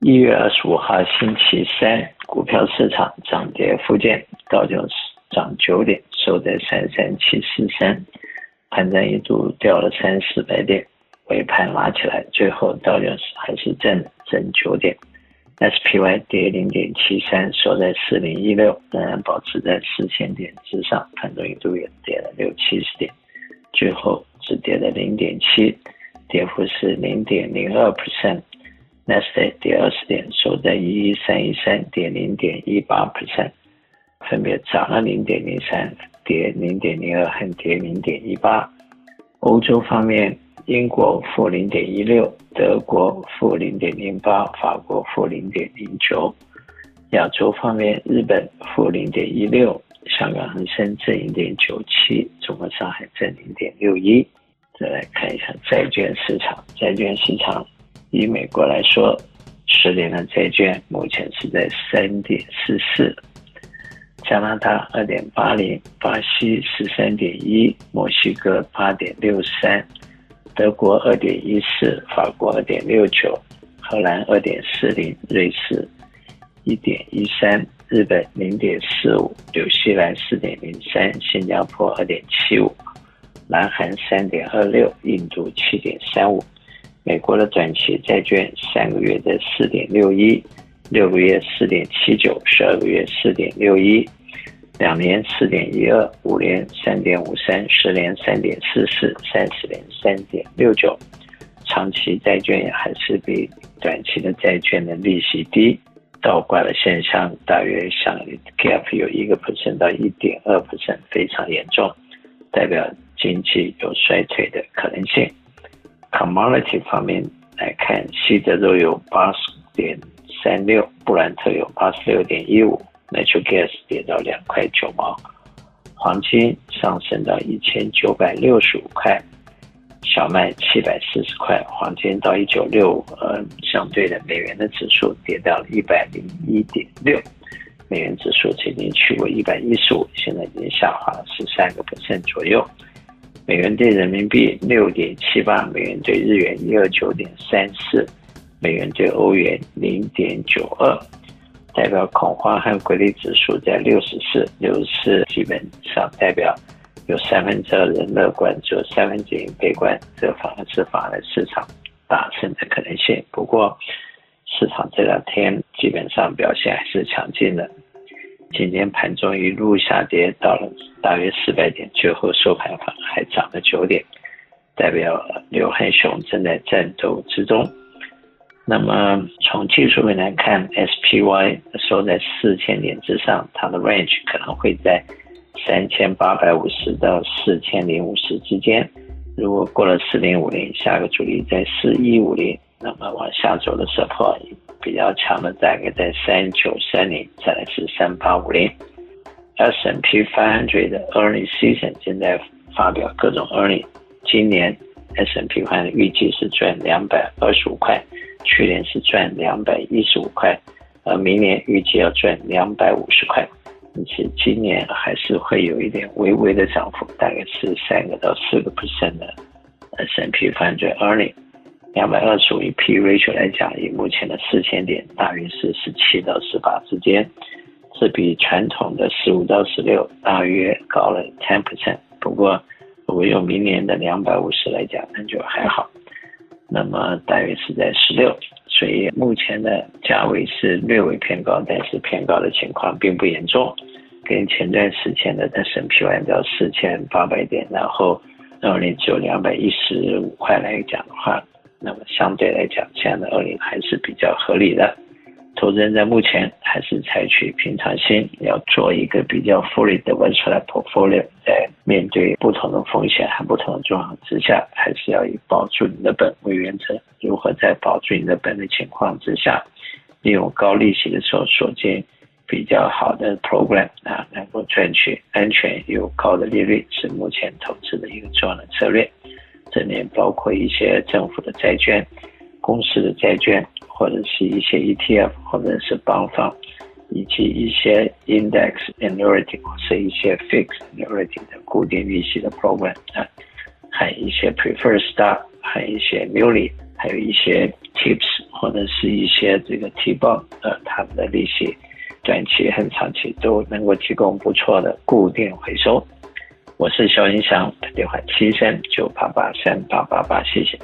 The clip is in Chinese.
一月二十五号星期三，股票市场涨跌互见，道琼斯涨九点，收在三三七四三，盘中一度掉了三四百点，尾盘拉起来，最后道琼斯还是正正九点。SPY 跌零点七三，收在四零一六，仍然保持在四千点之上，盘中一度也跌了六七十点，最后只跌了零点七，跌幅是零点零二 percent。纳斯达克跌二十点，收在一一三一三，跌零点一八 percent，分别涨了零点零三，跌零点零二，和跌零点一八。欧洲方面。英国负零点一六，德国负零点零八，法国负零点零九。亚洲方面，日本负零点一六，香港恒生正零点九七，中国上海正零点六一。再来看一下债券市场，债券市场以美国来说，十年的债券目前是在三点四四，加拿大二点八零，巴西十三点一，墨西哥八点六三。德国二点一四，法国二点六九，荷兰二点四零，瑞士一点一三，日本零点四五，纽西兰四点零三，新加坡二点七五，南韩三点二六，印度七点三五。美国的短期债券三个月的四点六一，六个月四点七九，十二个月四点六一。两年四点一二，五年三点五三，十年三点四四，三十年三点六九，长期债券还是比短期的债券的利息低，倒挂的现象大约像 gap 有一个 percent 到一点二 percent，非常严重，代表经济有衰退的可能性。Commodity 方面来看，西德州有八十点三六，布兰特有八十六点一五。Natural gas 跌到两块九毛，黄金上升到一千九百六十五块，小麦七百四十块，黄金到一九六五，呃，相对的美元的指数跌到了一百零一点六，美元指数曾经去过一百一十五，现在已经下滑了十三个 percent 左右，美元兑人民币六点七八，美元兑日元一二九点三四，美元兑欧元零点九二。代表恐慌和规律指数在六十四，六十四基本上代表有三分之二人乐观，只有三分之一悲观，这反而是反而市场大胜的可能性。不过市场这两天基本上表现还是强劲的，今天盘中一路下跌到了大约四百点，最后收盘反而还涨了九点，代表刘汉雄正在战斗之中。那么从技术面来看，SPY 收在四千点之上，它的 range 可能会在三千八百五十到四千零五十之间。如果过了四零五零，下个阻力在四一五零，那么往下走的时候比较强的大概在三九三零，再来是三八五零。S&P 500的 earnings season 正在发表各种 earnings，今年 S&P 500预计是赚两百二十五块。去年是赚两百一十五块，呃，明年预计要赚两百五十块，而且今年还是会有一点微微的涨幅，大概是三个到四个 percent 的 S&P 500 earning，两百二十五以 P ratio 来讲，以目前的四千点，大约是十七到十八之间，是比传统的十五到十六大约高了 ten percent。不过如果用明年的两百五十来讲，那就还好。那么大约是在十六，所以目前的价位是略微偏高，但是偏高的情况并不严重。跟前段时间的 S&P 按照四千八百点，然后二零只有两百一十五块来讲的话，那么相对来讲，这样的二零还是比较合理的。投资人在目前还是采取平常心，要做一个比较 fully diversified portfolio，在面对不同的风险和不同的状况之下，还是要以保住你的本为原则。如何在保住你的本的情况之下，利用高利息的时候锁进比较好的 program 啊，能够赚取安全又高的利率，是目前投资的一个重要的策略。这里面包括一些政府的债券、公司的债券。或者是一些 ETF，或者是 bond 以及一些 index annuity 或是一些 fixed annuity 的固定利息的 program 啊，还有一些 preferred stock，还有一些 muni，还有一些 tips 或者是一些这个提报，呃，他们的利息短期和长期都能够提供不错的固定回收。我是肖云祥，电话七三九八八三八八八，谢谢。